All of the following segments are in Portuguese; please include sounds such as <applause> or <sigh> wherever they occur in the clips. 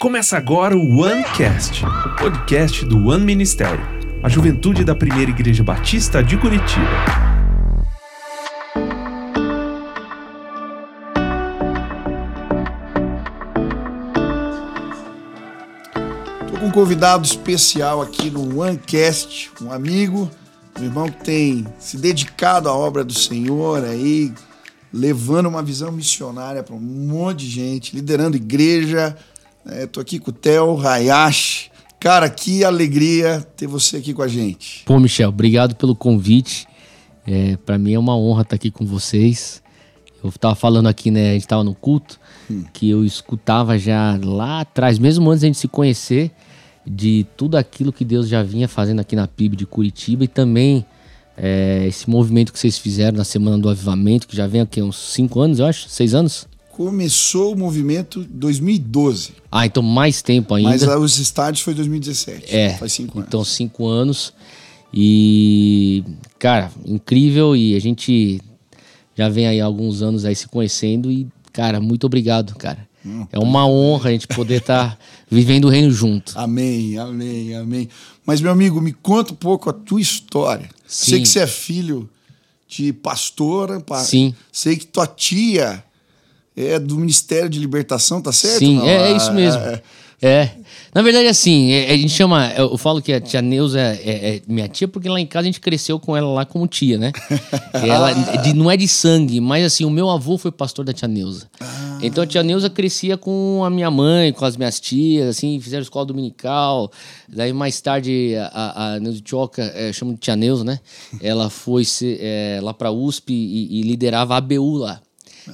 Começa agora o OneCast, o podcast do One Ministério, a juventude da primeira igreja batista de Curitiba. Estou com um convidado especial aqui no OneCast, um amigo, um irmão que tem se dedicado à obra do Senhor aí, levando uma visão missionária para um monte de gente, liderando igreja. Estou aqui com o Theo Hayashi. Cara, que alegria ter você aqui com a gente. Pô, Michel, obrigado pelo convite. É, para mim é uma honra estar aqui com vocês. Eu estava falando aqui, né? A gente estava no culto, hum. que eu escutava já lá atrás, mesmo antes de a gente se conhecer, de tudo aquilo que Deus já vinha fazendo aqui na PIB de Curitiba e também é, esse movimento que vocês fizeram na Semana do Avivamento, que já vem aqui uns cinco anos, eu acho, seis anos? Começou o movimento em 2012. Ah, então mais tempo ainda. Mas os estádios foi 2017. É. Faz cinco anos. Então, cinco anos. E, cara, incrível. E a gente já vem aí há alguns anos aí se conhecendo. E, cara, muito obrigado, cara. Hum, é uma honra a gente poder estar tá <laughs> vivendo o reino junto. Amém, amém, amém. Mas, meu amigo, me conta um pouco a tua história. Sim. Sei que você é filho de pastora. Sim. Sei que tua tia é do Ministério de Libertação, tá certo? Sim, é, é, isso mesmo. É, é. Na verdade, assim, é, a gente chama. Eu falo que a tia Neuza é, é, é, minha tia, porque lá em casa a gente cresceu com ela lá como tia, né? <laughs> ela de, não é de sangue, mas assim, o meu avô foi pastor da tia Neuza. Ah. Então a tia Neuza crescia com a minha mãe, com as minhas tias, assim, fizeram escola dominical. Daí mais tarde a, a Neuza Tioca, é, chama de tia Neuza, né? Ela foi é, lá pra USP e, e liderava a ABU lá.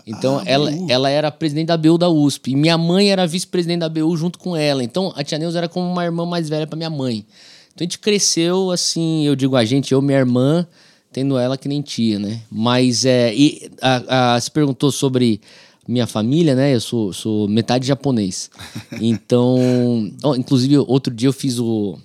Então, ah, ela, ela era presidente da BU da USP. E minha mãe era vice-presidente da BU junto com ela. Então, a tia Neuza era como uma irmã mais velha para minha mãe. Então, a gente cresceu assim, eu digo a gente, eu, minha irmã, tendo ela que nem tia, né? Mas, é, e a, a, se perguntou sobre minha família, né? Eu sou, sou metade japonês. <laughs> Então, inclusive, outro dia eu fiz o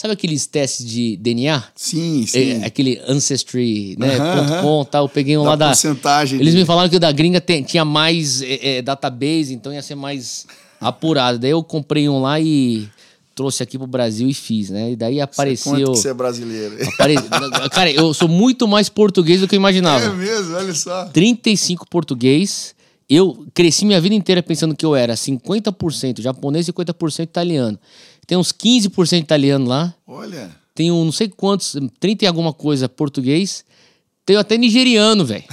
Sabe aqueles testes de DNA? Sim, sim. É, aquele Ancestry, né? Uhum, .com, tal. Eu peguei um da lá da. Porcentagem Eles me falaram que o da gringa tem, tinha mais é, é, database, então ia ser mais apurado. Daí eu comprei um lá e trouxe aqui pro Brasil e fiz, né? E daí apareceu. Você, que você é brasileiro. Apare... <laughs> Cara, eu sou muito mais português do que eu imaginava. É mesmo, olha só. 35 português. Eu cresci minha vida inteira pensando que eu era 50% japonês e 50% italiano. Tem uns 15% italiano lá. Olha. Tem um, não sei quantos, 30 e alguma coisa português. Tem até nigeriano, velho.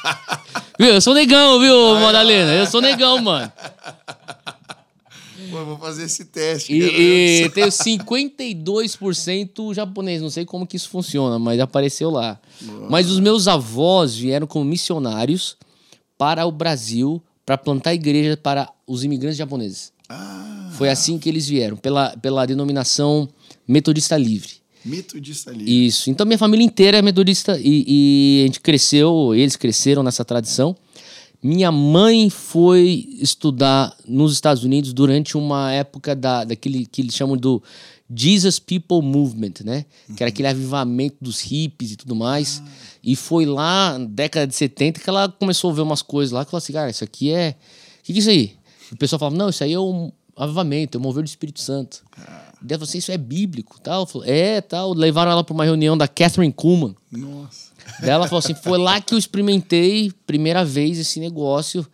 <laughs> viu? Eu sou negão, viu, Madalena? Eu sou negão, mano. Pô, vou fazer esse teste. E, e tenho 52% japonês. Não sei como que isso funciona, mas apareceu lá. Boa. Mas os meus avós vieram como missionários para o Brasil para plantar igreja para os imigrantes japoneses. Ah. Foi assim que eles vieram, pela, pela denominação Metodista Livre. Metodista Livre. Isso. Então minha família inteira é metodista e, e a gente cresceu, eles cresceram nessa tradição. Minha mãe foi estudar nos Estados Unidos durante uma época da, daquele que eles chamam do Jesus People Movement, né? Uhum. Que era aquele avivamento dos hippies e tudo mais. Ah. E foi lá, na década de 70, que ela começou a ver umas coisas lá, que falou assim, cara, isso aqui é... O que, que é isso aí? O pessoal falava, não, isso aí é um avivamento, é o mover do Espírito Santo. Ah. Daí assim, isso é bíblico, tal. Falou, é, tal. Levaram ela para uma reunião da Catherine Kuhlman. Nossa. Daí ela falou assim, foi lá que eu experimentei primeira vez esse negócio.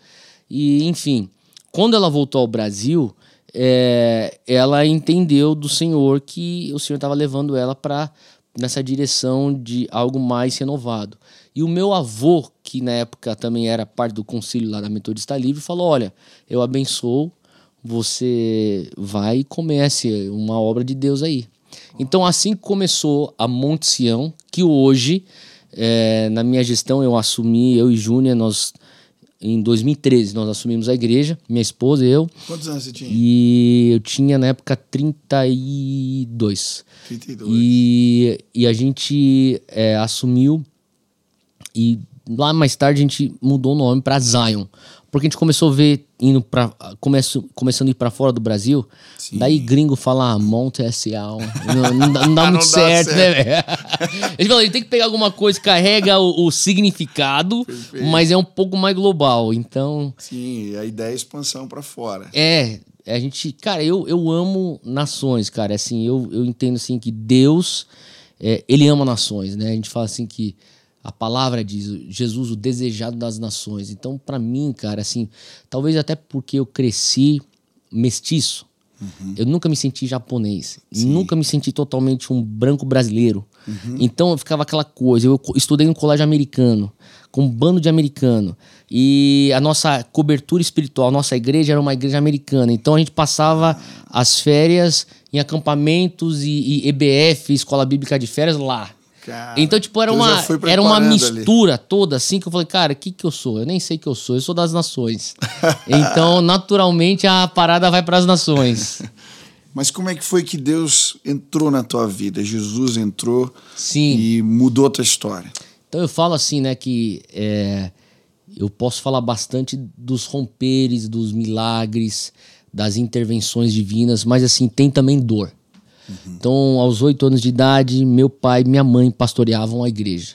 E, enfim, quando ela voltou ao Brasil, é, ela entendeu do Senhor que o Senhor estava levando ela para nessa direção de algo mais renovado. E o meu avô, que na época também era parte do concílio lá da Metodista Livre, falou: Olha, eu abençoo, você vai e comece uma obra de Deus aí. Então, assim começou a Monte Sião, que hoje, é, na minha gestão, eu assumi, eu e Júnior, nós em 2013 nós assumimos a igreja, minha esposa e eu. Quantos anos você tinha? E eu tinha na época 32. 32. E, e a gente é, assumiu e lá mais tarde a gente mudou o nome para Zion. Porque a gente começou a ver indo para começo, começando a ir para fora do Brasil. Sim. Daí gringo fala ah, Monte S.A. Não, não, dá, não dá <laughs> muito não certo, dá certo, né? a <laughs> gente falou, a gente tem que pegar alguma coisa que carrega o, o significado, Perfeito. mas é um pouco mais global. Então. Sim, a ideia é expansão para fora. É. A gente, cara, eu, eu amo nações, cara. Assim, eu, eu entendo assim que Deus, é, ele ama nações, né? A gente fala assim que a palavra diz Jesus, o desejado das nações. Então, para mim, cara, assim, talvez até porque eu cresci mestiço, uhum. eu nunca me senti japonês, Sim. nunca me senti totalmente um branco brasileiro. Uhum. Então, ficava aquela coisa. Eu estudei no colégio americano, com um bando de americano. E a nossa cobertura espiritual, nossa igreja era uma igreja americana. Então, a gente passava as férias em acampamentos e, e EBF, Escola Bíblica de Férias, lá. Cara, então, tipo, era uma, era uma mistura ali. toda, assim, que eu falei, cara, o que que eu sou? Eu nem sei que eu sou, eu sou das nações. <laughs> então, naturalmente, a parada vai para as nações. <laughs> Mas como é que foi que Deus entrou na tua vida? Jesus entrou Sim. e mudou a tua história. Então, eu falo assim, né, que é, eu posso falar bastante dos romperes, dos milagres, das intervenções divinas, mas, assim, tem também dor. Então, aos oito anos de idade, meu pai e minha mãe pastoreavam a igreja.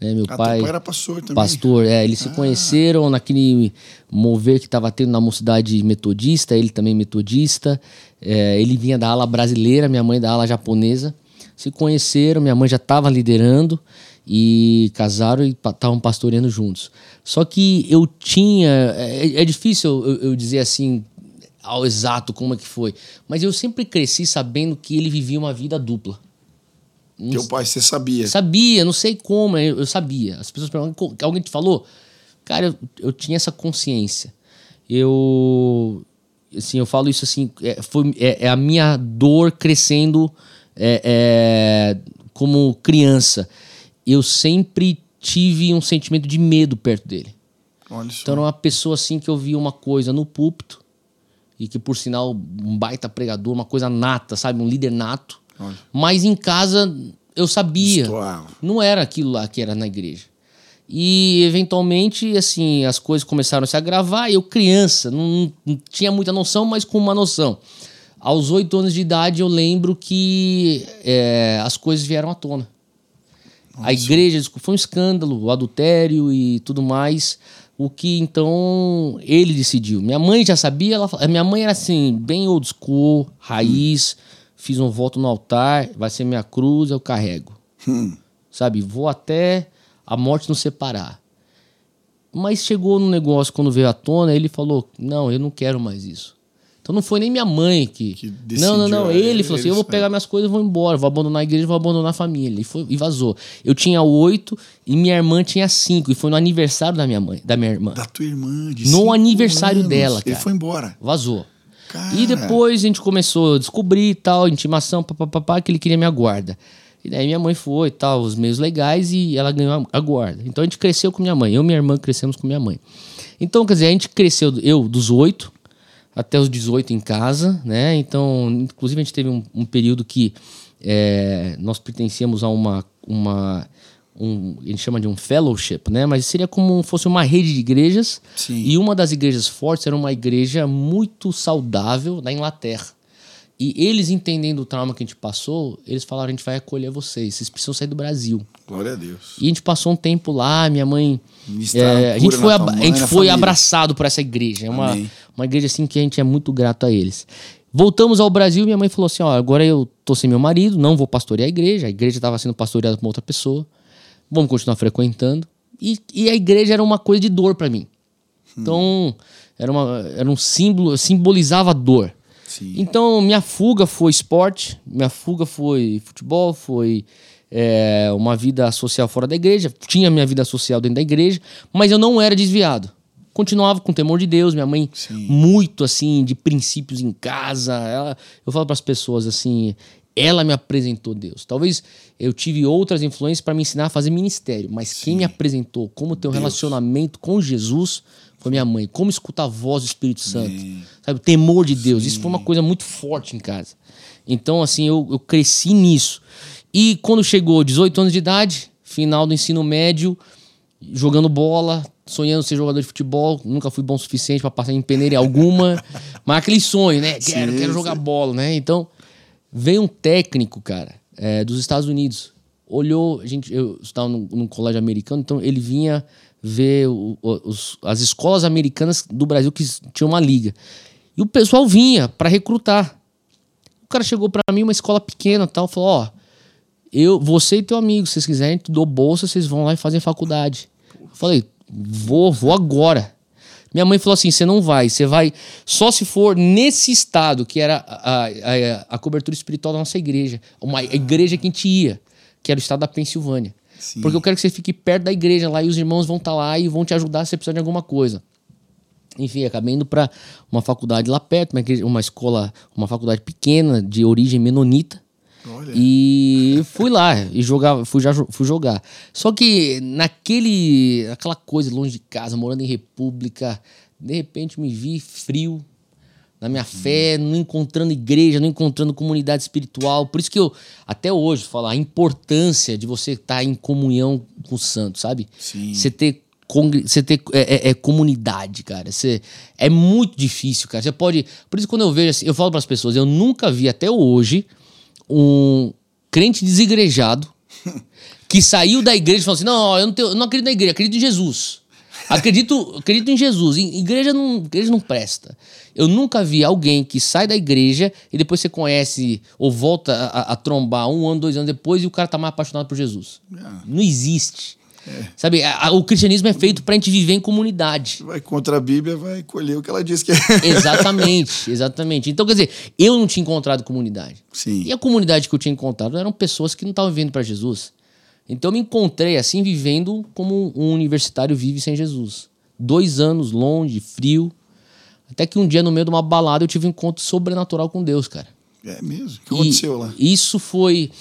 Né? Meu ah, pai, pai era pastor também. Pastor, é. Eles ah. se conheceram naquele mover que estava tendo na mocidade metodista, ele também metodista. É, ele vinha da ala brasileira, minha mãe da ala japonesa. Se conheceram, minha mãe já estava liderando e casaram e estavam pastoreando juntos. Só que eu tinha. É, é difícil eu, eu dizer assim, ao exato como é que foi. Mas eu sempre cresci sabendo que ele vivia uma vida dupla. Teu pai, você sabia? Sabia, não sei como, eu, sabia. As pessoas perguntam, alguém te falou? Cara, eu, eu tinha essa consciência. Eu, assim, eu falo isso assim, é, foi, é, é a minha dor crescendo é, é, como criança. Eu sempre tive um sentimento de medo perto dele. Então era uma pessoa assim que eu via uma coisa no púlpito e que por sinal um baita pregador, uma coisa nata, sabe, um líder nato. Olha. Mas em casa eu sabia, não era aquilo lá que era na igreja. E eventualmente, assim, as coisas começaram a se agravar. Eu, criança, não, não tinha muita noção, mas com uma noção. Aos oito anos de idade, eu lembro que é, as coisas vieram à tona. Nossa. A igreja foi um escândalo, o adultério e tudo mais o que então ele decidiu. Minha mãe já sabia, ela, minha mãe era assim, bem old school, raiz, hum. fiz um voto no altar, vai ser minha cruz, eu carrego. Hum. Sabe, vou até a morte nos separar. Mas chegou no negócio quando veio à tona, ele falou: "Não, eu não quero mais isso". Então não foi nem minha mãe que. que decidiu, não, não, não. Ele, ele falou assim: eu vou pegar minhas coisas e vou embora, vou abandonar a igreja, vou abandonar a família. E, foi, e vazou. Eu tinha oito e minha irmã tinha cinco. E foi no aniversário da minha mãe, da minha irmã. Da tua irmã, de No aniversário anos. dela, cara. Ele foi embora. Vazou. Cara. E depois a gente começou a descobrir tal, intimação, papapá, que ele queria minha guarda. E daí minha mãe foi e tal, os meios legais, e ela ganhou a guarda. Então a gente cresceu com minha mãe. Eu e minha irmã crescemos com minha mãe. Então, quer dizer, a gente cresceu, eu dos oito, até os 18 em casa, né? Então, inclusive a gente teve um, um período que é, nós pertencíamos a uma, uma um, a gente chama de um fellowship, né? Mas seria como fosse uma rede de igrejas. Sim. E uma das igrejas fortes era uma igreja muito saudável da Inglaterra. E eles entendendo o trauma que a gente passou, eles falaram: a gente vai acolher vocês, vocês precisam sair do Brasil. Glória a Deus. E a gente passou um tempo lá, minha mãe. É, a gente foi, a, gente foi abraçado por essa igreja. É uma, uma igreja assim que a gente é muito grato a eles. Voltamos ao Brasil, minha mãe falou assim: ó, agora eu tô sem meu marido, não vou pastorear a igreja. A igreja estava sendo pastoreada por outra pessoa. Vamos continuar frequentando. E, e a igreja era uma coisa de dor para mim. Hum. Então, era, uma, era um símbolo, simbolizava dor. Sim. Então, minha fuga foi esporte, minha fuga foi futebol, foi é, uma vida social fora da igreja. Tinha minha vida social dentro da igreja, mas eu não era desviado. Continuava com temor de Deus, minha mãe Sim. muito assim, de princípios em casa. Ela, eu falo para as pessoas assim, ela me apresentou Deus. Talvez eu tive outras influências para me ensinar a fazer ministério, mas Sim. quem me apresentou como ter um Deus. relacionamento com Jesus foi minha mãe. Como escutar a voz do Espírito Santo. Sabe, o temor de Deus. Sim. Isso foi uma coisa muito forte em casa. Então, assim, eu, eu cresci nisso. E quando chegou 18 anos de idade, final do ensino médio, jogando bola, sonhando ser jogador de futebol, nunca fui bom o suficiente para passar em peneira alguma, <laughs> mas aquele sonho, né? Quero, sim, quero jogar bola, né? Então, veio um técnico, cara, é, dos Estados Unidos, olhou, a gente, eu estava num, num colégio americano, então ele vinha ver o, os, as escolas americanas do Brasil que tinham uma liga. E o pessoal vinha para recrutar. O cara chegou para mim, uma escola pequena tal, falou: Ó, eu, você e teu amigo, se vocês quiserem, te dou bolsa, vocês vão lá e fazem faculdade. Eu falei: Vou, vou agora. Minha mãe falou assim: você não vai, você vai só se for nesse estado, que era a, a, a cobertura espiritual da nossa igreja, uma igreja que a gente ia, que era o estado da Pensilvânia. Sim. Porque eu quero que você fique perto da igreja lá e os irmãos vão estar tá lá e vão te ajudar se você precisar de alguma coisa. Enfim, acabei indo para uma faculdade lá perto, uma, uma escola, uma faculdade pequena de origem menonita. Olha. E fui lá e jogar, fui, já, fui jogar. Só que naquele, aquela coisa longe de casa, morando em república, de repente me vi frio na minha fé, não encontrando igreja, não encontrando comunidade espiritual. Por isso que eu, até hoje, falo a importância de você estar tá em comunhão com o santo, sabe? Sim. Você ter você ter é, é, é, comunidade, cara. Você, é muito difícil, cara. Você pode. Por isso, quando eu vejo assim, eu falo para as pessoas, eu nunca vi até hoje um crente desigrejado <laughs> que saiu da igreja e falou assim: não, eu não, tenho, eu não acredito na igreja, acredito em Jesus. Acredito, acredito em Jesus. Igreja não, igreja não presta. Eu nunca vi alguém que sai da igreja e depois você conhece ou volta a, a trombar um ano, dois anos depois e o cara tá mais apaixonado por Jesus. É. Não existe. É. Sabe, a, o cristianismo é feito pra gente viver em comunidade. Vai contra a Bíblia, vai colher o que ela diz que é. <laughs> Exatamente, exatamente. Então, quer dizer, eu não tinha encontrado comunidade. Sim. E a comunidade que eu tinha encontrado eram pessoas que não estavam vivendo para Jesus. Então, eu me encontrei assim, vivendo como um universitário vive sem Jesus. Dois anos longe, frio. Até que um dia, no meio de uma balada, eu tive um encontro sobrenatural com Deus, cara. É mesmo? O que aconteceu lá? Isso foi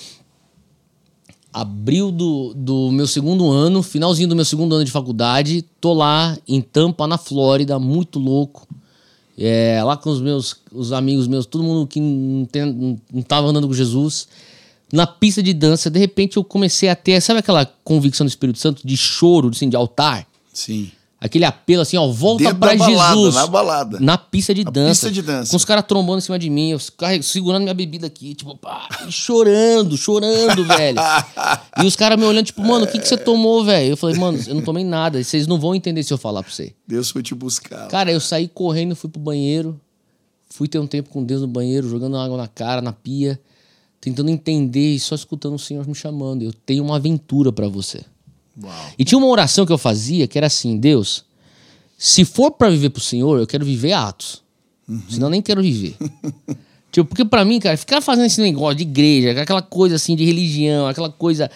abril do, do meu segundo ano, finalzinho do meu segundo ano de faculdade, tô lá em Tampa, na Flórida, muito louco. É, lá com os meus os amigos meus, todo mundo que não, tem, não tava andando com Jesus. Na pista de dança, de repente eu comecei a ter, sabe aquela convicção do Espírito Santo de choro, assim, de altar? Sim. Aquele apelo assim, ó, volta para Jesus. Na balada. Na pista de na dança. Pista de dança. Com os caras trombando em cima de mim, eu segurando minha bebida aqui, tipo, pá, chorando, chorando, velho. E os caras me olhando, tipo, mano, o que, que você tomou, velho? Eu falei, mano, eu não tomei nada. Vocês não vão entender se eu falar pra você. Deus foi te buscar. Cara, eu saí correndo, fui pro banheiro. Fui ter um tempo com Deus no banheiro, jogando água na cara, na pia. Tentando entender e só escutando o Senhor me chamando. Eu tenho uma aventura para você. Uau. E tinha uma oração que eu fazia que era assim: Deus, se for para viver pro Senhor, eu quero viver atos. Uhum. Senão eu nem quero viver. <laughs> tipo, porque para mim, cara, ficar fazendo esse negócio de igreja, aquela coisa assim de religião, aquela coisa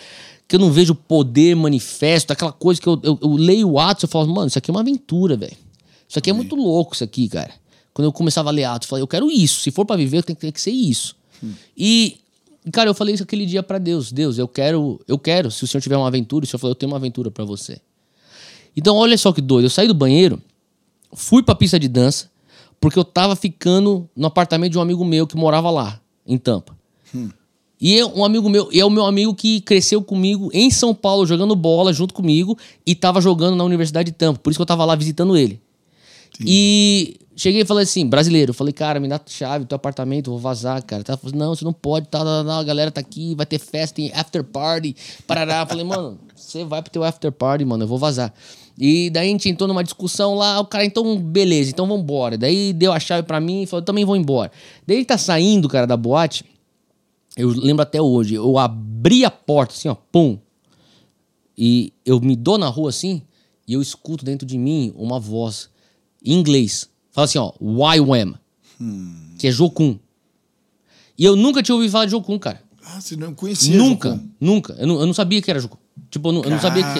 que eu não vejo poder manifesto, aquela coisa que eu, eu, eu leio Atos, eu falo, mano, isso aqui é uma aventura, velho. Isso aqui é muito louco, isso aqui, cara. Quando eu começava a ler Atos, eu falei, eu quero isso. Se for para viver, tem, tem que ser isso. Hum. E Cara, eu falei isso aquele dia para Deus. Deus, eu quero, eu quero, se o Senhor tiver uma aventura, o Senhor falou, eu tenho uma aventura para você. Então, olha só que doido. Eu saí do banheiro, fui pra pista de dança, porque eu tava ficando no apartamento de um amigo meu que morava lá, em Tampa. Hum. E é um amigo meu, é o meu amigo que cresceu comigo em São Paulo, jogando bola junto comigo, e tava jogando na Universidade de Tampa. Por isso que eu tava lá visitando ele. E cheguei e falei assim, brasileiro, falei, cara, me dá a chave do teu apartamento, vou vazar, cara. Tá, não, você não pode, tá, tá, a galera tá aqui, vai ter festa, tem after party, parará. falei, mano, você vai pro teu after party, mano, eu vou vazar. E daí a gente entrou numa discussão lá, o cara, então, beleza, então vambora. Daí deu a chave para mim e falou, também vou embora. Daí ele tá saindo, cara, da boate, eu lembro até hoje, eu abri a porta assim, ó, pum. E eu me dou na rua assim, e eu escuto dentro de mim uma voz em inglês. Fala assim, ó, YWAM, hum. que é Jokun. E eu nunca tinha ouvido falar de Jokun, cara. Ah, você não conhecia Nunca, Jokun. nunca. Eu não, eu não sabia que era Jokun. Tipo, eu não, eu não sabia que...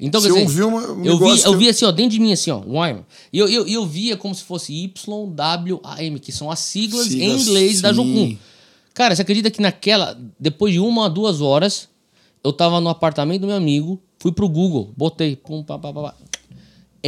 Então, Você quer dizer, ouviu uma, um eu, vi, eu vi assim, ó, dentro de mim, assim, ó, Wyman. E eu, eu, eu via como se fosse YWAM, que são as siglas, siglas em inglês sim. da Jokun. Cara, você acredita que naquela, depois de uma, duas horas, eu tava no apartamento do meu amigo, fui pro Google, botei, pum, pá, pá, pá,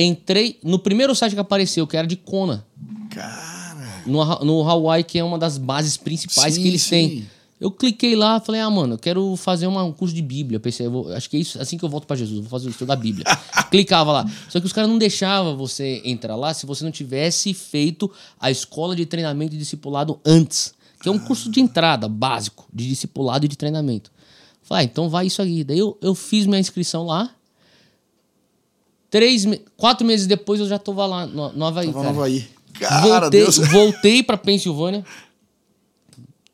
Entrei no primeiro site que apareceu, que era de Kona. Cara. No, no Hawaii, que é uma das bases principais sim, que eles sim. têm. Eu cliquei lá, falei, ah, mano, eu quero fazer uma, um curso de Bíblia. Pensei, vou, acho que é isso, assim que eu volto para Jesus, vou fazer o estudo da Bíblia. <laughs> Clicava lá. Só que os caras não deixavam você entrar lá se você não tivesse feito a escola de treinamento e discipulado antes. Que é um curso de entrada básico de discipulado e de treinamento. Falei, ah, então vai isso aí. Daí eu, eu fiz minha inscrição lá. Três, quatro meses depois eu já tava lá no, no Havaí. Tava no Havaí. Cara, voltei, Deus. <laughs> voltei pra Pensilvânia,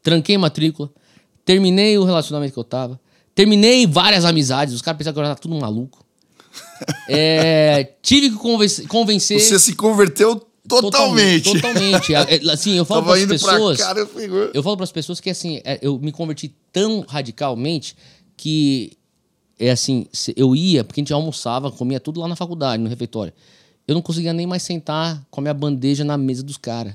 tranquei matrícula, terminei o relacionamento que eu tava, terminei várias amizades, os caras pensavam que eu era tudo maluco. <laughs> É, tive que convencer, convencer Você se converteu totalmente. Totalmente. <laughs> É, Assim, eu falo Tava para as pessoas. pra cá, eu Eu falo para as pessoas que assim, é, eu me converti tão radicalmente que é assim, eu ia, porque a gente almoçava, comia tudo lá na faculdade, no refeitório. Eu não conseguia nem mais sentar com a minha bandeja na mesa dos caras.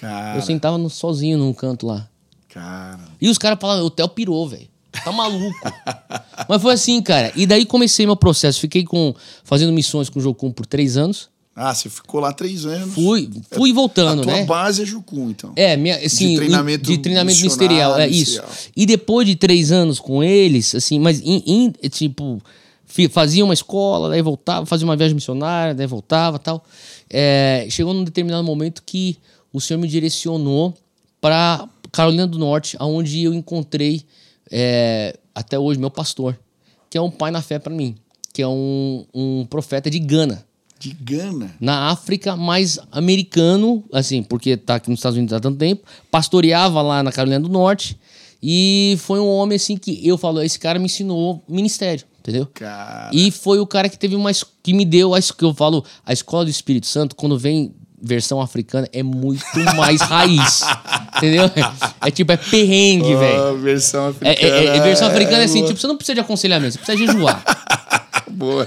Cara, Eu sentava no- sozinho num canto lá. cara. E os caras falavam, o Theo pirou, velho. Tá maluco. <laughs> Mas foi assim, cara. E daí comecei meu processo. Fiquei com fazendo missões com o Jocum por três anos. Ah, você ficou lá três anos. Fui, fui voltando, A tua né? base é Jucum, então. É, minha, assim, De treinamento de treinamento ministerial, é ministerial. isso. E depois de três anos com eles, assim, mas em, em- tipo, fazia uma escola, daí voltava, fazia uma viagem missionária, daí voltava tal. É, chegou num determinado momento que o Senhor me direcionou para Carolina do Norte, aonde eu encontrei é, até hoje meu pastor, que é um pai na fé para mim, que é um, um profeta de Gana Gana. na África, mais americano, assim, porque tá aqui nos Estados Unidos há tanto tempo, pastoreava lá na Carolina do Norte e foi um homem assim que eu falo, esse cara me ensinou ministério, entendeu? Cara. E foi o cara que teve uma es- que me deu a que eu falo, a escola do Espírito Santo, quando vem versão africana é muito mais raiz. <laughs> entendeu? É tipo é perrengue, velho. Ah, versão É, africana. é- é- é versão africana é assim, boa. tipo, você não precisa de aconselhamento, você precisa jejuar. <laughs> Boa.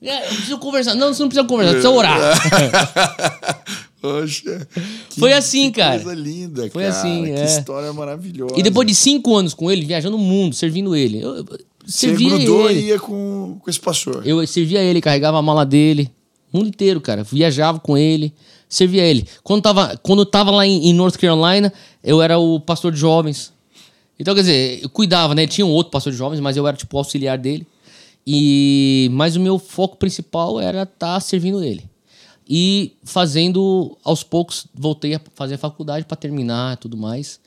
É, eu preciso conversar. Não, você não precisa conversar, precisa orar. <laughs> Poxa. que- Foi assim, que cara. Coisa linda, Foi cara. assim, Que é. história maravilhosa. E depois de cinco anos com ele, viajando o mundo, servindo ele. Eu, eu Você servia grudou ele. e ia com, com esse pastor. Eu servia ele, carregava a mala dele. O mundo inteiro, cara. Viajava com ele, servia ele. Quando tava, quando eu tava lá em, em North Carolina, eu era o pastor de jovens. Então, quer dizer, eu cuidava, né? Tinha um outro pastor de jovens, mas eu era tipo o auxiliar dele. E mas o meu foco principal era estar servindo ele. E fazendo aos poucos, voltei a fazer a faculdade para terminar e tudo mais.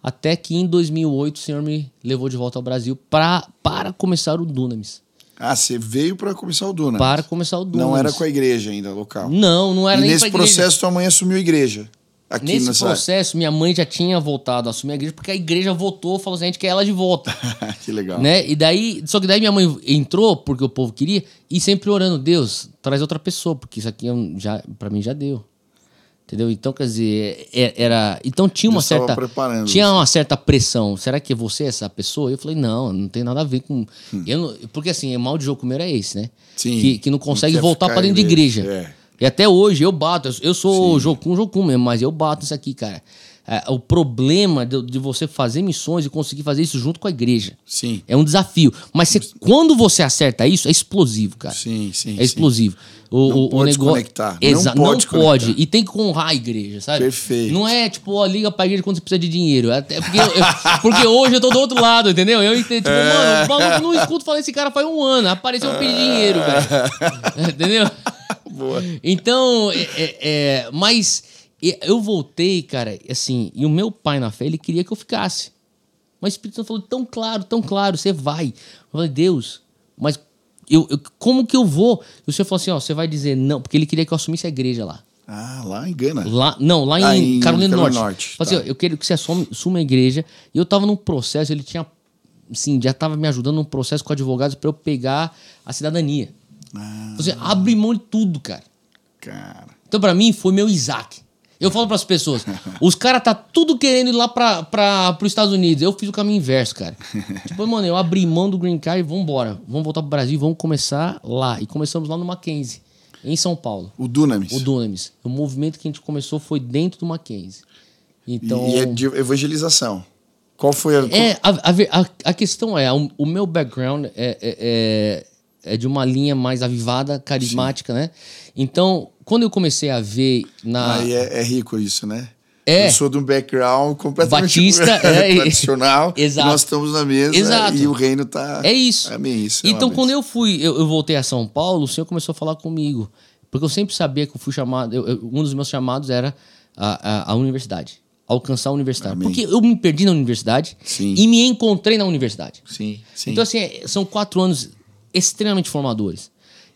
Até que em 2008 o senhor me levou de volta ao Brasil pra, para começar o Dunamis. Ah, você veio para começar o Duna. Para começar o Dunamis. Não era com a igreja ainda, local. Não, não era e nem nesse processo tua mãe assumiu a igreja. Aqui Nesse nessa... processo, minha mãe já tinha voltado a assumir a igreja, porque a igreja votou, falou assim, a gente quer ela de volta. <laughs> que legal. né? E daí, só que daí minha mãe entrou, porque o povo queria, e sempre orando, Deus, traz outra pessoa, porque isso aqui eu já, pra mim já deu. Entendeu? Então, quer dizer, é- era. Então tinha uma certa. Tinha uma certa pressão. Será que você é essa pessoa? Eu falei, não, não tem nada a ver com. Eu não- porque assim, o mal de jogo meu é esse, né? Hum. Sim. Que, que não consegue quer voltar pra dentro de igreja. igreja, é. E até hoje eu bato. Eu- sou jocum, jocum mesmo, mas eu bato isso aqui, cara. É, o problema de, de você fazer missões e conseguir fazer isso junto com a igreja. Sim. É um desafio. Mas você- quando você acerta isso, é explosivo, cara. Sim, sim. É explosivo. O, Não o, o pode negócio. desconectar. Não Exa- pode não pode. E tem que honrar a igreja, sabe? Perfeito. Não é tipo, ó, liga pra igreja quando você precisa de dinheiro. Até porque, eu- eu- porque hoje eu tô do outro lado, entendeu? Eu entendo. Tipo, É. mano, o maluco não escuto falar esse cara faz um ano. Apareceu pedir dinheiro, velho. <laughs> Entendeu? Boa. Então, é, é- é, mas eu voltei, cara, assim, e o meu pai na fé, ele queria que eu ficasse. Mas o Espírito Santo falou tão claro, tão claro, você vai. Eu falei, Deus, mas eu, eu- como que eu vou? E o senhor falou assim, ó, você vai dizer não, porque ele queria que eu assumisse a igreja lá. Ah, lá engana. Lá, não, lá Ah, em em Carolina do Norte. Norte, Falei assim, tá. ó, eu quero que você assuma, assuma a igreja. E eu tava num processo, ele tinha, assim, já tava me ajudando num processo com advogados para eu pegar a cidadania. Ah, Você abre mão de tudo, cara. cara. Então, pra mim, foi meu Isaac. Eu falo pras pessoas, <laughs> os caras tá tudo querendo ir lá pra, pros Estados Unidos. Eu fiz o caminho inverso, cara. <laughs> tipo, mano, eu abri mão do Green Card e vambora. Vamos voltar pro Brasil e vamos começar lá. E começamos lá no Mackenzie, em São Paulo. O Dunamis. O Dunamis. O movimento que a gente começou foi dentro do Mackenzie. Então... E é de evangelização. Qual foi a. É, a, a- a questão é, o, o meu background é, é, é- é de uma linha mais avivada, carismática, né? Então, quando eu comecei a ver na... Aí é, é rico isso, né? É. Eu sou de um background completamente Batista, <laughs> é, tradicional. exato. Nós estamos na mesa Exato. e o reino tá. É isso. Amém, isso. é então, uma quando eu fui, eu, eu voltei a São Paulo, o senhor começou a falar comigo. Porque eu sempre sabia que eu fui chamado, eu- eu- um dos meus chamados era a, a, a universidade. Alcançar a universidade. Amém. Porque eu me perdi na universidade Sim. e me encontrei na universidade. Sim, sim. Então, assim, é- são quatro anos extremamente formadores.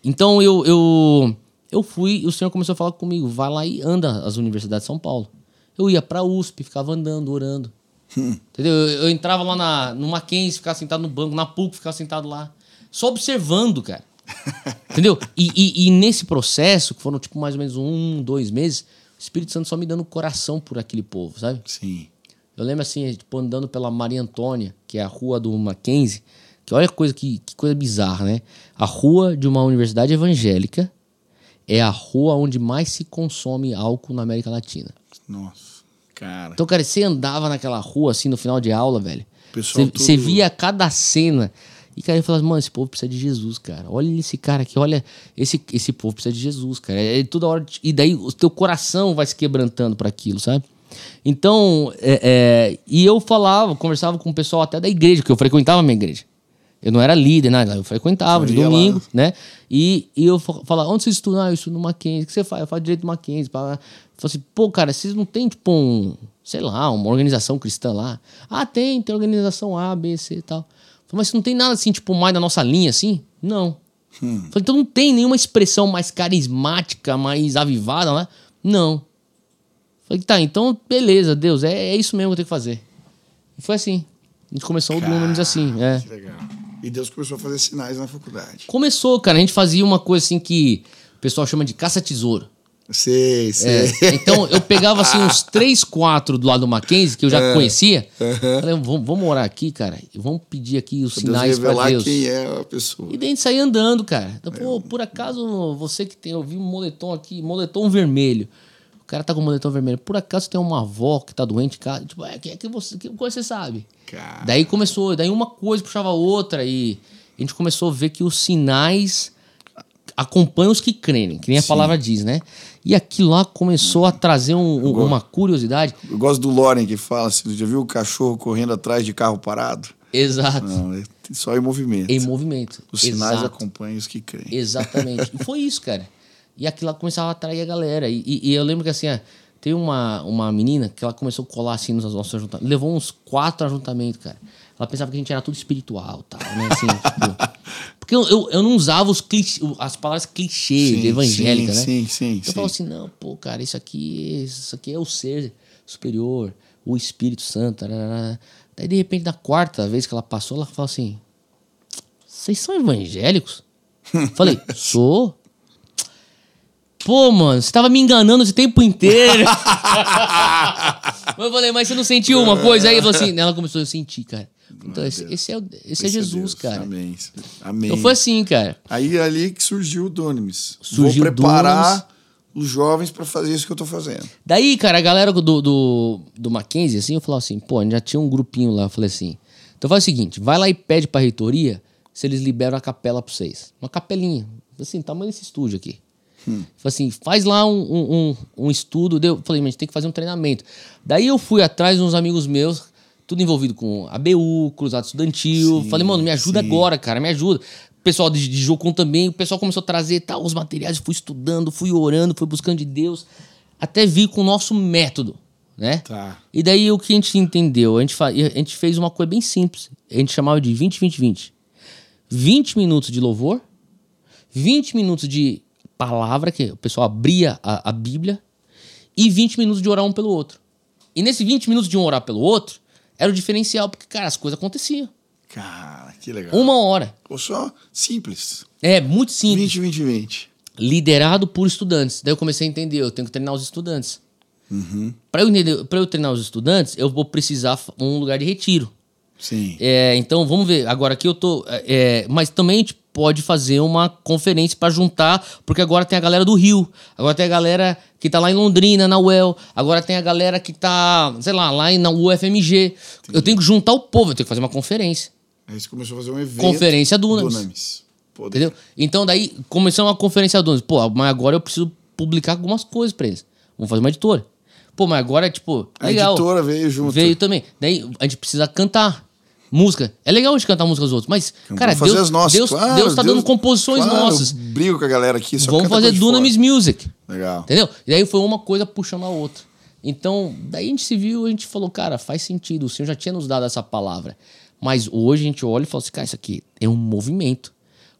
Então, eu, eu, eu fui e o senhor começou a falar comigo, vai lá e anda as universidades de São Paulo. Eu ia pra USP, ficava andando, orando. Entendeu? Eu, eu entrava lá na, no Mackenzie, ficava sentado no banco, na PUC, ficava sentado lá. Só observando, cara. <laughs> Entendeu? E, e, e nesse processo, que foram tipo mais ou menos um, dois meses, o Espírito Santo só me dando coração por aquele povo, sabe? Sim. Eu lembro assim, tipo, andando pela Maria Antônia, que é a rua do Mackenzie, que olha que coisa, que, que coisa bizarra, né? A rua de uma universidade evangélica é a rua onde mais se consome álcool na América Latina. Nossa. Cara. Então, cara, você andava naquela rua assim no final de aula, velho. Você tudo- via cada cena. E, cara, eu falava, mano, esse povo precisa de Jesus, cara. Olha esse cara aqui, olha, esse, esse povo precisa de Jesus, cara. É toda hora. E daí o teu coração vai se quebrantando para aquilo, sabe? Então, é, é, e eu falava, conversava com o pessoal até da igreja, porque eu frequentava a minha igreja. Eu não era líder, nada, eu frequentava de Você ia lá. domingo, né? E, e eu fa- falava, onde você estuda? Ah, eu estudo no Mackenzie. O que você faz? Eu faço direito no Mackenzie. Eu falei assim, pô, cara, vocês não tem, tipo, um, sei lá, uma organização cristã lá? Ah, tem, tem organização A, B, C e tal. Eu falei, mas você não tem nada assim, tipo, mais da nossa linha, assim? Não. Eu Falei, então não tem nenhuma expressão mais carismática, mais avivada lá? Não. Eu Falei, tá, então beleza, Deus, é, é isso mesmo que eu tenho que fazer. E foi assim. A gente começou o Dunamis assim, é. Que legal. E Deus começou a fazer sinais na faculdade. Começou, cara. A gente fazia uma coisa assim que o pessoal chama de caça-tesouro. Sei, sei. É, então eu pegava assim uns <laughs> três, quatro do lado do Mackenzie, que eu já É. conhecia. Falei, vamos, vamos orar aqui, cara. Vamos pedir aqui os Pra sinais para revelar Deus. quem é a pessoa. E daí a gente saía andando, cara. Então, pô, por acaso você que tem, eu vi um moletom aqui, moletom vermelho. O cara tá com moletom vermelho. Por acaso tem uma avó que tá doente, cara? Tipo, é, quem é que você, que coisa você sabe? Cara. Daí começou, daí uma coisa puxava a outra e a gente começou a ver que os sinais acompanham os que creem, que nem a palavra diz, né? E aquilo lá começou a trazer um- um- uma curiosidade. Eu gosto do Loren que fala assim: já viu o cachorro correndo atrás de carro parado? Exato. Não, é só em movimento. Em movimento. Os sinais Exato. acompanham os que creem. Exatamente. e foi isso, cara. <laughs> E aquilo começava a atrair a galera. E, e- e eu lembro que assim, ó, tem uma, uma menina que ela começou a colar assim nos nossos ajuntamentos. Levou uns quatro ajuntamentos, cara. Ela pensava que a gente era tudo espiritual tal, né? Assim, <laughs> tipo, porque eu, eu, eu não usava os clichê, as palavras clichê de evangélica, sim, né? Sim, sim, Eu sim. falo assim, não, pô, cara, isso aqui, isso aqui é o ser superior, o Espírito Santo. tarará. Daí, de repente, na quarta vez que ela passou, ela falou assim: Vocês são evangélicos? <laughs> Falei, sou. Pô, mano, você tava me enganando esse tempo inteiro. <laughs> eu falei, mas você não sentiu uma coisa? Aí ela falou assim, ela começou a sentir, cara. Então, esse, esse é, o- esse é Jesus, Deus. cara. Amém. Amém. Então foi assim, cara. Aí é ali que surgiu o Dunamis. Surgiu Vou o preparar os jovens para fazer isso que eu tô fazendo. Daí, cara, a galera do, do, do Mackenzie, assim, eu falava assim, pô, já tinha um grupinho lá. Eu falei assim, então faz o seguinte, vai lá e pede pra reitoria se eles liberam a capela pra vocês. Uma capelinha, assim, tamanho desse estúdio aqui. Falei assim, faz lá um, um, um, um estudo. Deu, falei, mas a gente tem que fazer um treinamento. Daí eu fui atrás de uns amigos meus, tudo envolvido com ABU, Cruzado Estudantil. Sim, falei, mano, me ajuda sim. agora, cara, me ajuda. O pessoal de, de Jocum também, o pessoal começou a trazer tal, os materiais, fui estudando, fui orando, fui buscando de Deus, até vir com o nosso método, né? Tá. E daí o que a gente entendeu? A gente, a gente fez uma coisa bem simples. A gente chamava de 20-20-20. 20 minutos de louvor, 20 minutos de palavra, que o pessoal abria a, a Bíblia, e 20 minutos de orar um pelo outro. E nesse 20 minutos de um orar pelo outro, era o diferencial, porque, cara, as coisas aconteciam. Cara, que legal. Uma hora. Ou só simples. É muito simples. 20, 20, 20. Liderado por estudantes. Daí eu comecei a entender, eu tenho que treinar os estudantes. Para eu, entender- eu treinar os estudantes, eu vou precisar um lugar de retiro. Sim. É, então vamos ver. Agora aqui eu tô. é, mas também gente pode fazer uma conferência para juntar, porque agora tem a galera do Rio, agora tem a galera que tá lá em Londrina, na UEL, agora tem a galera que tá, sei lá, lá na UFMG. Eu tenho que juntar o povo, eu tenho que fazer uma conferência. Aí você começou a fazer um evento. Conferência Dunamis. Dunamis. Pô, Entendeu? Então daí começou uma conferência do Pô, mas agora eu preciso publicar algumas coisas pra eles. Vamos fazer uma editora. Pô, mas agora, tipo, A legal. editora veio junto. Veio também. Daí a gente precisa cantar. Música. É legal a gente cantar música dos outros, mas, cara, fazer Deus, as nossas. Deus, Claro, Deus tá dando composições claro, nossas. eu Brigo com a galera aqui. Só Vamos fazer de. Dunamis Music. Legal. Entendeu? E daí foi uma coisa puxando a outra. Então, daí a gente se viu, a gente falou, cara, faz sentido. O Senhor já tinha nos dado essa palavra. Mas hoje a gente olha e fala assim, cara, isso aqui é um movimento.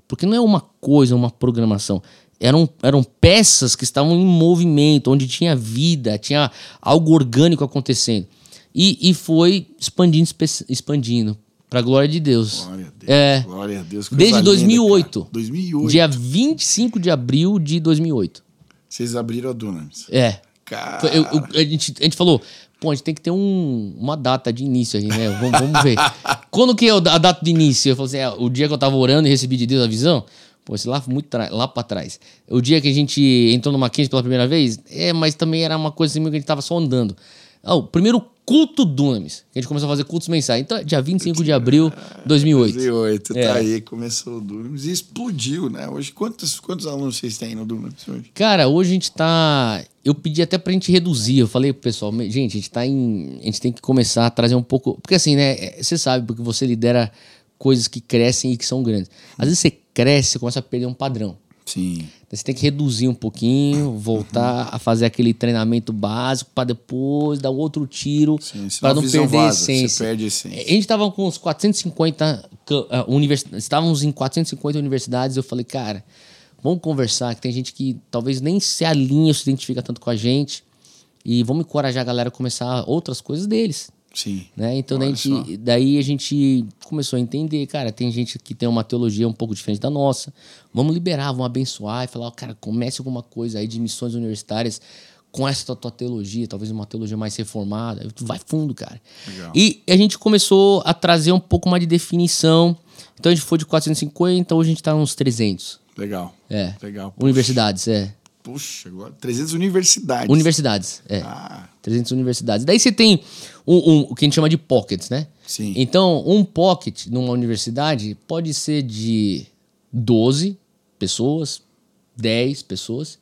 Porque não é uma coisa, uma programação. eram, eram peças que estavam em movimento, onde tinha vida, tinha algo orgânico acontecendo. E, e foi expandindo, expandindo. Pra glória de Deus. Glória a Deus. É. Glória a Deus. Desde Coisa 2008. Linda, 2008. Dia 25 de abril de 2008. Vocês abriram a Dunamis. É. Cara. Eu- eu- a, gente, a gente falou, pô, a gente tem que ter um- uma data de início aí, né? Vamos, vamos ver. <laughs> Quando que é a data de início? Eu falei assim, é, o dia que eu tava orando e recebi de Deus a visão? Pô, esse lá foi muito lá pra trás. O dia que a gente entrou no Mackenzie pela primeira vez? É, mas também era uma coisa assim que a gente tava só andando. Ah, o primeiro culto Dunamis, que a gente começou a fazer cultos mensais. Então, é dia 25 de abril de 2008. 2008, É. tá aí, começou o Dunamis e explodiu, né? Hoje, quantos, quantos alunos vocês têm no Dunamis hoje? Cara, hoje a gente tá. Eu pedi até pra gente reduzir. Eu falei pro pessoal, "Me- gente, a gente tá em. A gente tem que começar a trazer um pouco. Porque assim, né? é, Você sabe, porque você lidera coisas que crescem e que são grandes. Às vezes você cresce, você começa a perder um padrão. Sim. Então você tem que reduzir um pouquinho, voltar a fazer aquele treinamento básico pra depois dar outro tiro para a não perder a vaza, você essência. perde a essência. A gente tava com uns 450 ca- ah, universidades, estávamos em 450 universidades, eu falei, cara, vamos conversar, que tem gente que talvez nem se alinha ou se identifica tanto com a gente, e vamos encorajar a galera a começar outras coisas deles. Sim. Né? Então daí a, gente, daí a gente começou a entender, cara, tem gente que tem uma teologia um pouco diferente da nossa. Vamos liberar, vamos abençoar e falar, cara, comece alguma coisa aí de missões universitárias com essa tua teologia, talvez uma teologia mais reformada. Vai fundo, cara. Legal. E a gente começou a trazer um pouco mais de definição. Então a gente foi de 450, hoje a gente tá uns 300. Legal. É. Legal. Universidades, é. Puxa, agora 300 universidades. Universidades, é. Ah, 300 universidades. Daí você tem um, um- o que a gente chama de pockets, né? Sim. Então, um pocket numa universidade pode ser de 12 pessoas, 10 pessoas.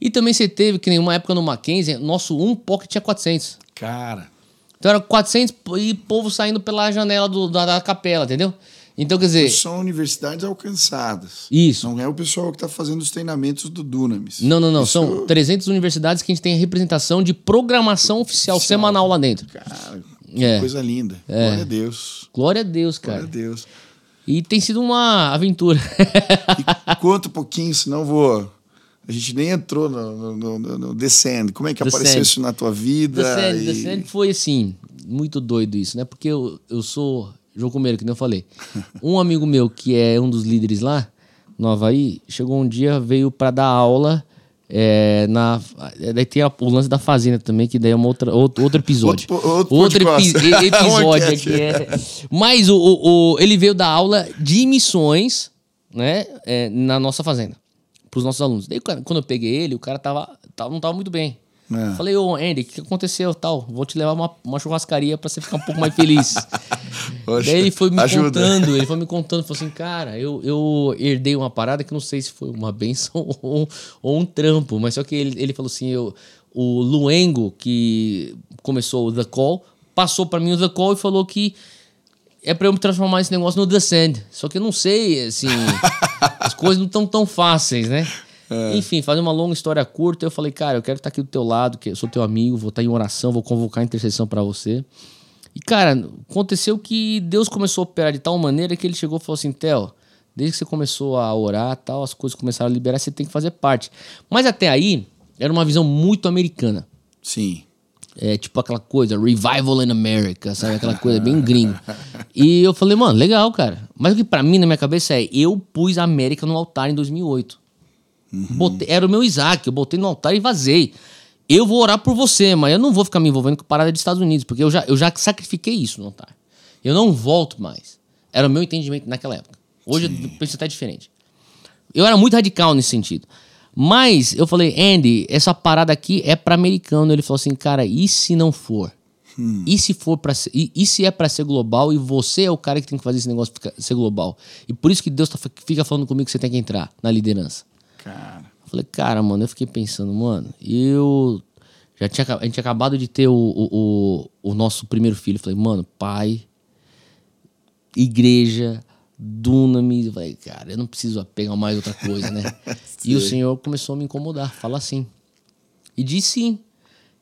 E também você teve, que nem uma época no Mackenzie, nosso um pocket tinha 400. cara. Então era 400 e povo saindo pela janela do- da, da capela, entendeu? Então, quer dizer... São universidades alcançadas. Isso. Não é o pessoal que está fazendo os treinamentos do Dunamis. Não, não, não. Isso- São 300 universidades que a gente tem representação de programação oficial, Oficial. semanal lá dentro. Cara, que É. coisa linda. Glória a Deus. Glória a Deus, Glória cara. a Deus. E tem sido uma aventura. E conta um pouquinho, senão eu vou. A gente nem entrou no, no, no, no Descend. Como é que Descend. apareceu isso na tua vida? Descend, E- Descend foi assim, muito doido isso, né? Porque eu, eu sou João Comeiro, que nem eu falei. <laughs> Um amigo meu, que é um dos líderes lá, no Havaí, chegou um dia, veio para dar aula. É, na, daí tem a- o lance da fazenda também, que daí é uma outra, outro, outro episódio. Outro- outro outro epi- e- <laughs> episódio aqui. É. Mas o, o- o- ele veio dar aula de missões né, é, na nossa fazenda, para os nossos alunos. Daí, quando eu peguei ele, o cara tava, tava- não tava muito bem. É. Falei, ô Andy, o que aconteceu tal? Vou te levar uma, uma churrascaria pra você ficar um pouco mais feliz. <laughs> Poxa, Daí ele foi me ajuda. contando, ele foi me contando, falou assim, cara, eu, eu herdei uma parada que não sei se foi uma benção <laughs> ou, ou um trampo, mas só que ele, ele falou assim, eu, o Luengo, que começou o The Call, passou pra mim o The Call e falou que é pra eu me transformar esse negócio no Descend. Só que eu não sei, assim, <laughs> as coisas não estão tão fáceis, né? Enfim, fazer uma longa história curta, eu falei, cara, eu quero estar aqui do teu lado, que eu sou teu amigo, vou estar em oração, vou convocar a intercessão pra você. E, cara, aconteceu que Deus começou a operar de tal maneira que ele chegou e falou assim: Theo, desde que você começou a orar tal, as coisas começaram a liberar, você tem que fazer parte. Mas até aí, era uma visão muito americana. Sim. É tipo aquela coisa, revival in America, sabe? Aquela coisa bem gringa. E eu falei, mano, legal, cara. Mas o que pra mim, na minha cabeça, é: eu pus a América no altar em 2008. Botei- era o meu Isaac, eu botei no altar e vazei. Eu vou orar por você, mas eu não vou ficar me envolvendo com parada dos Estados Unidos, porque eu já, eu já sacrifiquei isso no altar. Eu não volto mais. Era o meu entendimento naquela época. Hoje eu penso até diferente. Eu era muito radical nesse sentido. Mas eu falei, Andy, essa parada aqui é para americano. Ele falou assim, cara, e se não for? E se for para e, e se é para ser global e você é o cara que tem que fazer esse negócio ficar- ser global? E por isso que Deus tá, fica falando comigo que você tem que entrar na liderança. Cara. Eu falei, cara, mano, eu fiquei pensando, mano, eu já tinha, a gente tinha acabado de ter o, o, o, o nosso primeiro filho. Eu falei, mano, pai, igreja, dunamis. Eu falei, cara, eu não preciso pegar mais outra coisa, né? <laughs> e o Senhor começou a me incomodar, fala assim. E disse sim.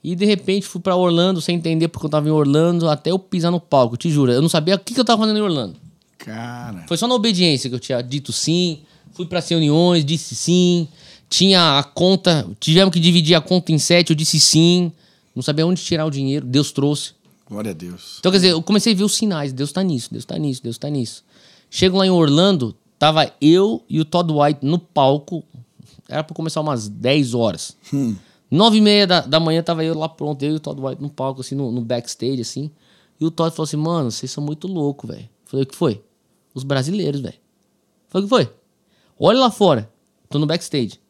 E de repente fui pra Orlando sem entender porque eu tava em Orlando até eu pisar no palco, te juro. Eu não sabia o que, que eu tava fazendo em Orlando. Cara. Foi só na obediência que eu tinha dito sim. Fui para as reuniões, disse sim. Tinha a conta, tivemos que dividir a conta em sete, eu disse sim. Não sabia onde tirar o dinheiro, Deus trouxe. Glória a Deus. Então, quer dizer, eu comecei a ver os sinais. Deus tá nisso, Deus tá nisso, Deus tá nisso. Chego lá em Orlando, tava eu e o Todd White no palco. Era pra começar umas 10 horas. Nove e meia da, da manhã tava eu lá pronto, eu e o Todd White no palco, assim, no, no backstage, assim. E o Todd falou assim, mano, vocês são muito loucos, velho. Falei, o que foi? Os brasileiros, velho. Falei, o que foi? Olha lá fora. Tô no backstage.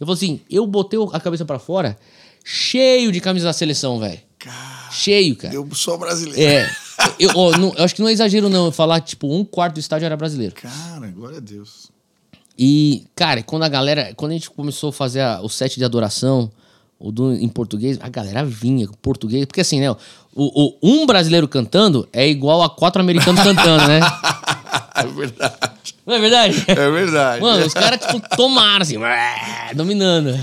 Eu falei assim, eu botei a cabeça pra fora, cheio de camisa da seleção, velho. Cheio, cara. Eu sou brasileiro. É. Eu, ó, não- eu acho que não é exagero, não, eu falar, tipo, um quarto do estádio era brasileiro. Cara, glória a Deus. E, cara, quando a galera. Quando a gente começou a fazer a- o set de adoração, o do, em português, a galera vinha com português. Porque assim, né? O, o- um brasileiro cantando é igual a quatro americanos cantando, né? <laughs> É verdade. Não é verdade? É verdade. Mano, os caras, tipo, tomaram assim, dominando.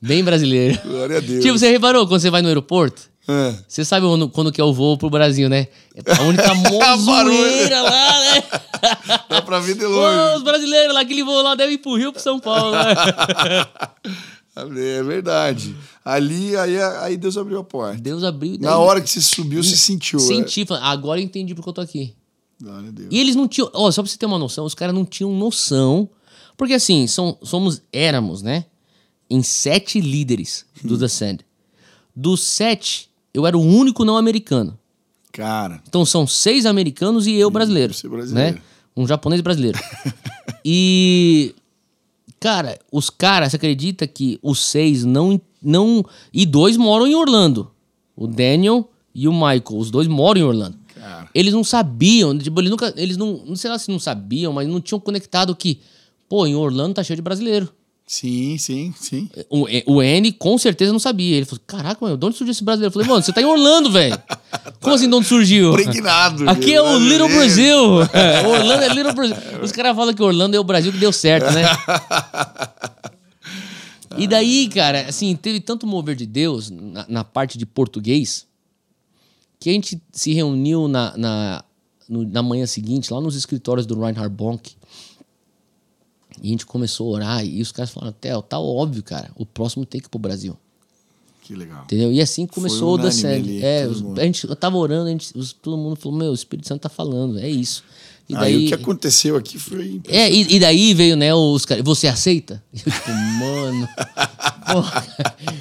Bem brasileiro. Glória a Deus. Tipo, você reparou quando você vai no aeroporto? Ah, Você sabe quando, quando que é o voo pro Brasil, né? A única <laughs> mó A barulho. zoeira lá, né? dá pra ver de longe. os brasileiros lá, aquele voo lá deve ir pro Rio pro São Paulo, né? <laughs> É verdade. Ali, aí, aí Deus abriu a porta. Deus abriu. Na daí hora que você subiu, você sentiu. Senti, falei, agora eu entendi porque eu tô aqui. Glória a Deus. E eles não tinham. Ó, só pra você ter uma noção, os caras não tinham noção. Porque assim, são, somos, éramos, né? Em sete líderes Hum. do The Sand. Dos sete, eu era o único não americano. Cara, Então são seis americanos e eu brasileiro. você brasileiro. Né? Um japonês brasileiro. <laughs> e. Cara, os caras, você acredita que os seis não, não. E dois moram em Orlando. O Daniel e o Michael. Os dois moram em Orlando. Eles não sabiam, tipo, eles nunca. Eles não. Não sei lá se não sabiam, mas não tinham conectado que. Pô, em Orlando tá cheio de brasileiro. sim, sim, sim. O, o N com certeza não sabia. Ele falou: Caraca, mano, de onde surgiu esse brasileiro? Eu falei, mano, você tá em Orlando, velho. <laughs> Como assim de onde surgiu? Impregnado. <laughs> Aqui é o. Little Brasil. <laughs> Orlando é Little Brasil. Os caras falam que Orlando é o Brasil que deu certo, né? E daí, cara, assim, teve tanto mover de Deus na, na parte de português que a gente se reuniu na, na, no- na manhã seguinte, lá nos escritórios do Reinhard Bonk. E a gente começou a orar e os caras falaram, Theo, tá óbvio, cara, o próximo tem que ir pro Brasil. Que legal. Entendeu? E assim começou o ali, É, os- a gente, eu tava orando, a gente, os- todo mundo falou, meu, o Espírito Santo tá falando, é isso. E Aí daí, o que aconteceu aqui foi. é, e, e daí veio, né, os caras, você aceita? E eu, tipo, mano, <laughs> porra,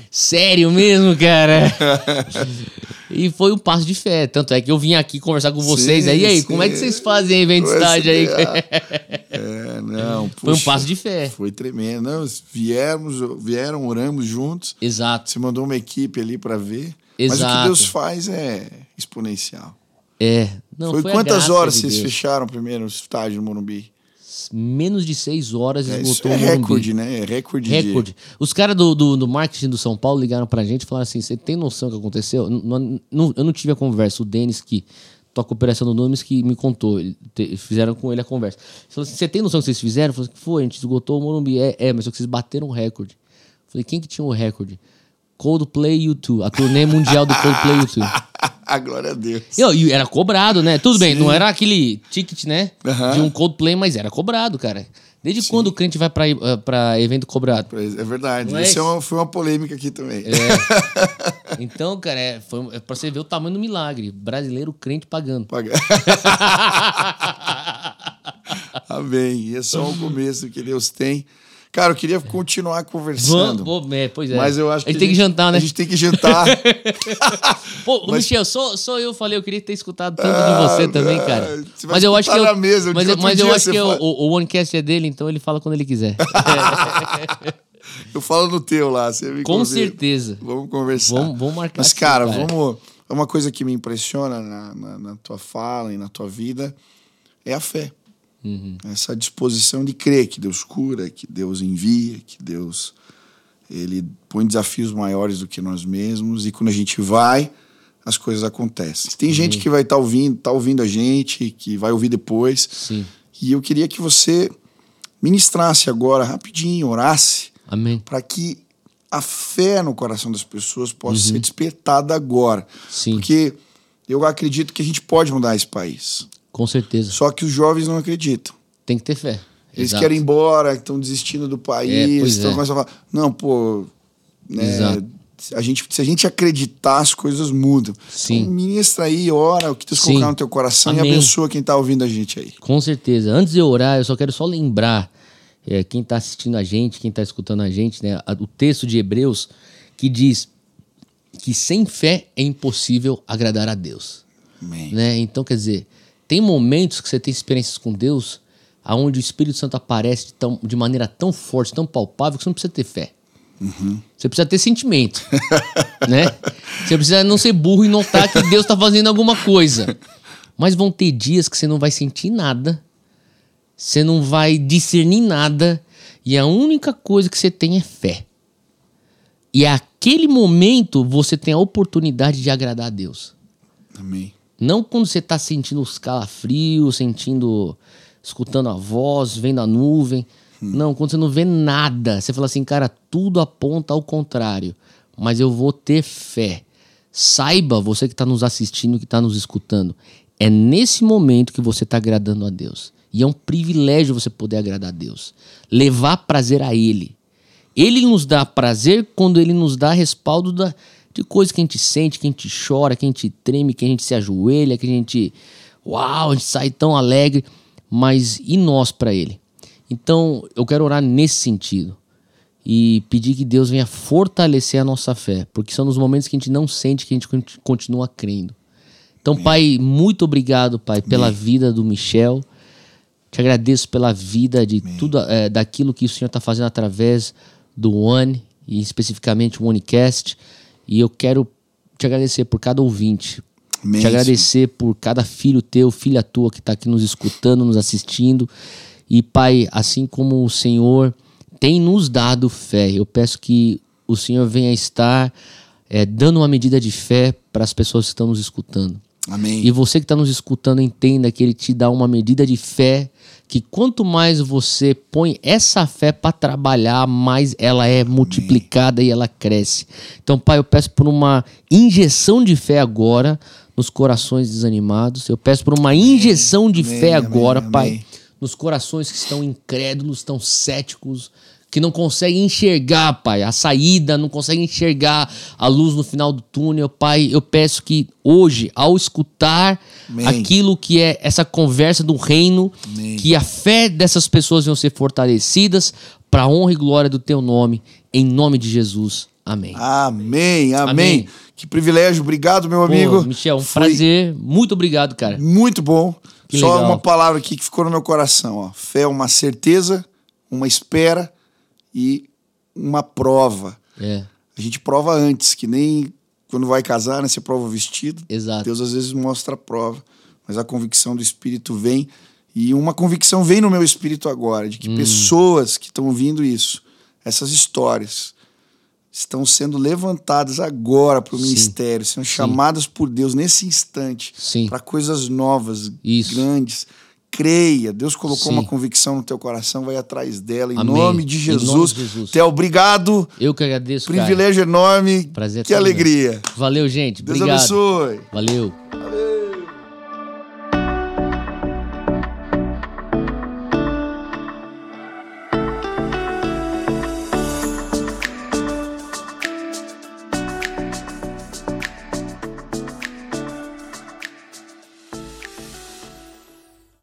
sério mesmo, cara? <laughs> E foi um passo de fé. Tanto é que eu vim aqui conversar com vocês. Sim, aí, e aí, sim. como é que vocês fazem Foi estádio aí? <laughs> É, não. Foi um puxa, passo de fé. Foi tremendo. Não, viemos, vieram, oramos juntos. Exato. Você mandou uma equipe ali pra ver. Mas o que Exato. Deus faz é exponencial. É. Não, foi, foi quantas horas de vocês fecharam primeiro o estádio no Morumbi? Menos de seis horas É, esgotou é o Morumbi. recorde, né? É recorde. de- Recorde. Os caras do, do, do marketing do São Paulo ligaram pra gente e falaram assim: você tem noção do que aconteceu? N- n- não- eu não tive a conversa. O Denis, que toca operação do Nunes, que me contou. Ele te- fizeram com ele a conversa. Falou assim: você tem noção do que vocês fizeram? Eu falei assim, foi, a gente esgotou o Morumbi. É, é, mas só que vocês bateram o recorde. Falei: quem que tinha o recorde? Coldplay U2. A turnê mundial do <laughs> Coldplay U2. a glória a Deus. E, ó, e era cobrado, né? Tudo bem, não era aquele ticket, né? De um Coldplay, mas era cobrado, cara. Desde quando o crente vai pra, eh, evento cobrado? É verdade. É Isso é uma- foi uma polêmica aqui também. <laughs> Então, cara, é, foi, é pra você ver o tamanho do milagre. Brasileiro crente pagando. Paga- <laughs> Amém. E é só o começo que Deus tem. Cara, eu queria continuar conversando. Vamos, é, pois é. Mas eu acho a que. gente tem que jantar, né? A gente tem que jantar. <laughs> Pô, Mas- Michel, só, só eu falei, eu queria ter escutado tanto de você Ah, também, ah, cara. você Mas eu acho que eu, mesa, mas, eu- mas eu acho que o, fala. o, o OneCast é dele, então ele fala quando ele quiser. <laughs> eu falo no teu lá. Você me Com convida. certeza. Vamos conversar. Vamos- vamos marcar Mas, cara, cara. vamos. É uma coisa que me impressiona na, na, na tua fala e na tua vida é a fé. Uhum. Essa disposição de crer que Deus cura, que Deus envia, que Deus ele põe desafios maiores do que nós mesmos e quando a gente vai, as coisas acontecem. Tem gente que vai estar ouvindo, tá ouvindo a gente, que vai ouvir depois. Sim. E eu queria que você ministrasse agora rapidinho, orasse Amém. para que a fé no coração das pessoas possa ser despertada agora. Uhum. Sim, Porque eu acredito que a gente pode mudar esse país. Com certeza. Só que os jovens não acreditam. Tem que ter fé. Eles Exato. querem ir embora, estão desistindo do É, país, pois estão é. começando a falar, não, pô, né, a gente, se a gente acreditar, as coisas mudam. Sim. Então, ministra aí, ora, o que Deus colocar no teu coração Amém. e abençoa quem tá ouvindo a gente aí. Com certeza. Antes de eu orar, eu só quero só lembrar é, quem está assistindo a gente, quem está escutando a gente, né, o texto de Hebreus que diz que sem fé é impossível agradar a Deus. Amém. Né? Então, quer dizer, tem momentos que você tem experiências com Deus aonde o Espírito Santo aparece de, tão- de maneira tão forte, tão palpável, que você não precisa ter fé. Você precisa ter sentimento. <laughs> né? Você precisa não ser burro e notar que Deus está fazendo alguma coisa. Mas vão ter dias que você não vai sentir nada, você não vai discernir nada, e a única coisa que você tem é fé. E aquele momento você tem a oportunidade de agradar a Deus. Amém. Não quando você tá sentindo os calafrios, sentindo. escutando a voz, vendo a nuvem. Não, quando você não vê nada. Você fala assim, cara, tudo aponta ao contrário. Mas eu vou ter fé. Saiba, você que está nos assistindo, que está nos escutando, é nesse momento que você está agradando a Deus. E é um privilégio você poder agradar a Deus. Levar prazer a Ele. Ele nos dá prazer quando ele nos dá respaldo da, de coisas que a gente sente, que a gente chora, que a gente treme, que a gente se ajoelha, que a gente. Uau, a gente sai tão alegre. Mas e nós para ele? Então eu quero orar nesse sentido e pedir que Deus venha fortalecer a nossa fé, porque são nos momentos que a gente não sente que a gente conti- continua crendo. Então, Pai, muito obrigado, Pai, pela vida do Michel. Te agradeço pela vida de tudo é, daquilo que o Senhor está fazendo através do One e especificamente o OneCast. E eu quero te agradecer por cada ouvinte. Amém, te agradecer por cada filho teu, filha tua que está aqui nos escutando, nos assistindo. E Pai, assim como o Senhor tem nos dado fé, eu peço que o Senhor venha estar é, dando uma medida de fé para as pessoas que estão nos escutando. Amém. E você que está nos escutando, entenda que ele te dá uma medida de fé que quanto mais você põe essa fé para trabalhar, mais ela é multiplicada e ela cresce. Então, Pai, eu peço por uma injeção de fé agora nos corações desanimados. Eu peço por uma injeção de Amém, fé amém, agora, amém. Pai, nos corações que estão incrédulos, estão céticos, que não conseguem enxergar, Pai, a saída, não conseguem enxergar a luz no final do túnel. Pai, eu peço que hoje, ao escutar Amém. aquilo que é essa conversa do reino, Amém. que a fé dessas pessoas venham ser fortalecidas para a honra e glória do teu nome, em nome de Jesus. Amém. Amém, amém. Amém. Que privilégio. Obrigado, meu Pô, amigo. Michel, um Foi prazer. Muito obrigado, cara. Muito bom. Que Só legal. uma palavra aqui que ficou no meu coração. Ó. Fé é uma certeza, uma espera e uma prova. É, A gente prova antes, que nem quando vai casar, né? Você prova o vestido. exato. Deus às vezes mostra a prova, mas a convicção do Espírito vem. E uma convicção vem no meu espírito agora, de que Hum. pessoas que estão ouvindo isso, essas histórias, estão sendo levantadas agora para o ministério, sendo chamadas por Deus nesse instante para coisas novas, Isso. grandes. Creia, Deus colocou Sim. uma convicção no teu coração, vai atrás dela, em nome de Em nome de Jesus. Jesus. Theo, obrigado, Eu que agradeço, cara. privilégio enorme, Prazer que meu. alegria. Valeu, gente. Deus Obrigado. abençoe. Valeu.